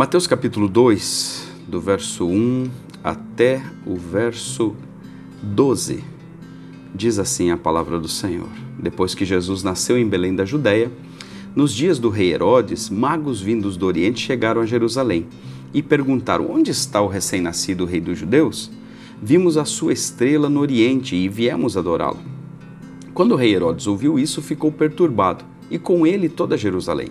Mateus capítulo 2, do verso 1 até o verso 12, diz assim a palavra do Senhor. Depois que Jesus nasceu em Belém da Judéia, nos dias do rei Herodes, magos vindos do Oriente chegaram a Jerusalém e perguntaram: Onde está o recém-nascido rei dos judeus? Vimos a sua estrela no Oriente e viemos adorá-lo. Quando o rei Herodes ouviu isso, ficou perturbado, e com ele toda Jerusalém.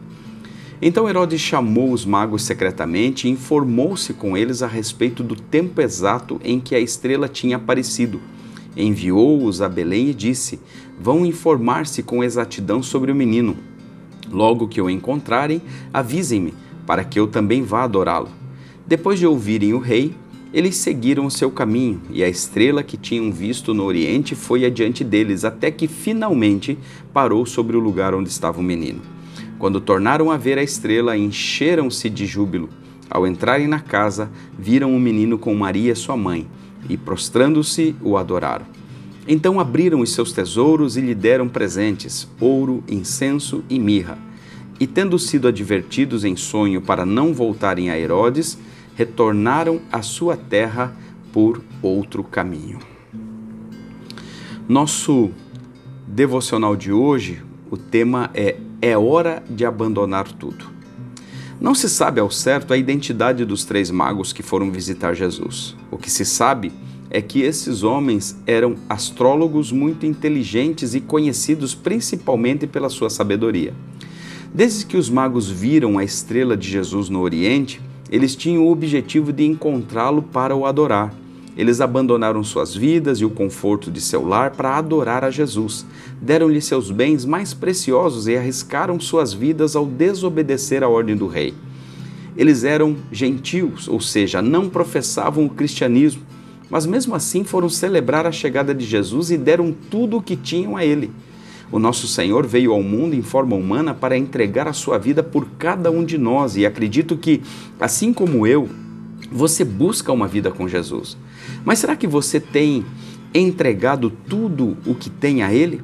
Então Herodes chamou os magos secretamente e informou-se com eles a respeito do tempo exato em que a estrela tinha aparecido. Enviou-os a Belém e disse: Vão informar-se com exatidão sobre o menino. Logo que o encontrarem, avisem-me, para que eu também vá adorá-lo. Depois de ouvirem o rei, eles seguiram o seu caminho, e a estrela que tinham visto no oriente foi adiante deles, até que finalmente parou sobre o lugar onde estava o menino. Quando tornaram a ver a estrela, encheram-se de júbilo. Ao entrarem na casa, viram o menino com Maria, sua mãe, e prostrando-se, o adoraram. Então abriram os seus tesouros e lhe deram presentes: ouro, incenso e mirra. E tendo sido advertidos em sonho para não voltarem a Herodes, retornaram à sua terra por outro caminho. Nosso devocional de hoje, o tema é É hora de abandonar tudo. Não se sabe ao certo a identidade dos três magos que foram visitar Jesus. O que se sabe é que esses homens eram astrólogos muito inteligentes e conhecidos principalmente pela sua sabedoria. Desde que os magos viram a estrela de Jesus no Oriente, eles tinham o objetivo de encontrá-lo para o adorar. Eles abandonaram suas vidas e o conforto de seu lar para adorar a Jesus. Deram-lhe seus bens mais preciosos e arriscaram suas vidas ao desobedecer à ordem do rei. Eles eram gentios, ou seja, não professavam o cristianismo, mas mesmo assim foram celebrar a chegada de Jesus e deram tudo o que tinham a ele. O nosso Senhor veio ao mundo em forma humana para entregar a sua vida por cada um de nós e acredito que, assim como eu, você busca uma vida com Jesus. Mas será que você tem entregado tudo o que tem a Ele?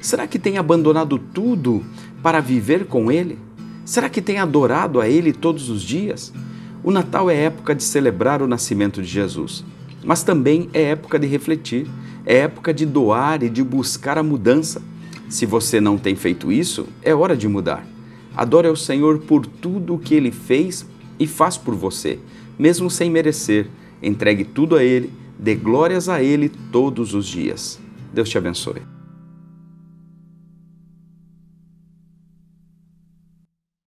Será que tem abandonado tudo para viver com Ele? Será que tem adorado a Ele todos os dias? O Natal é época de celebrar o nascimento de Jesus, mas também é época de refletir, é época de doar e de buscar a mudança. Se você não tem feito isso, é hora de mudar. Adore ao Senhor por tudo o que Ele fez e faz por você, mesmo sem merecer. Entregue tudo a Ele, dê glórias a Ele todos os dias. Deus te abençoe.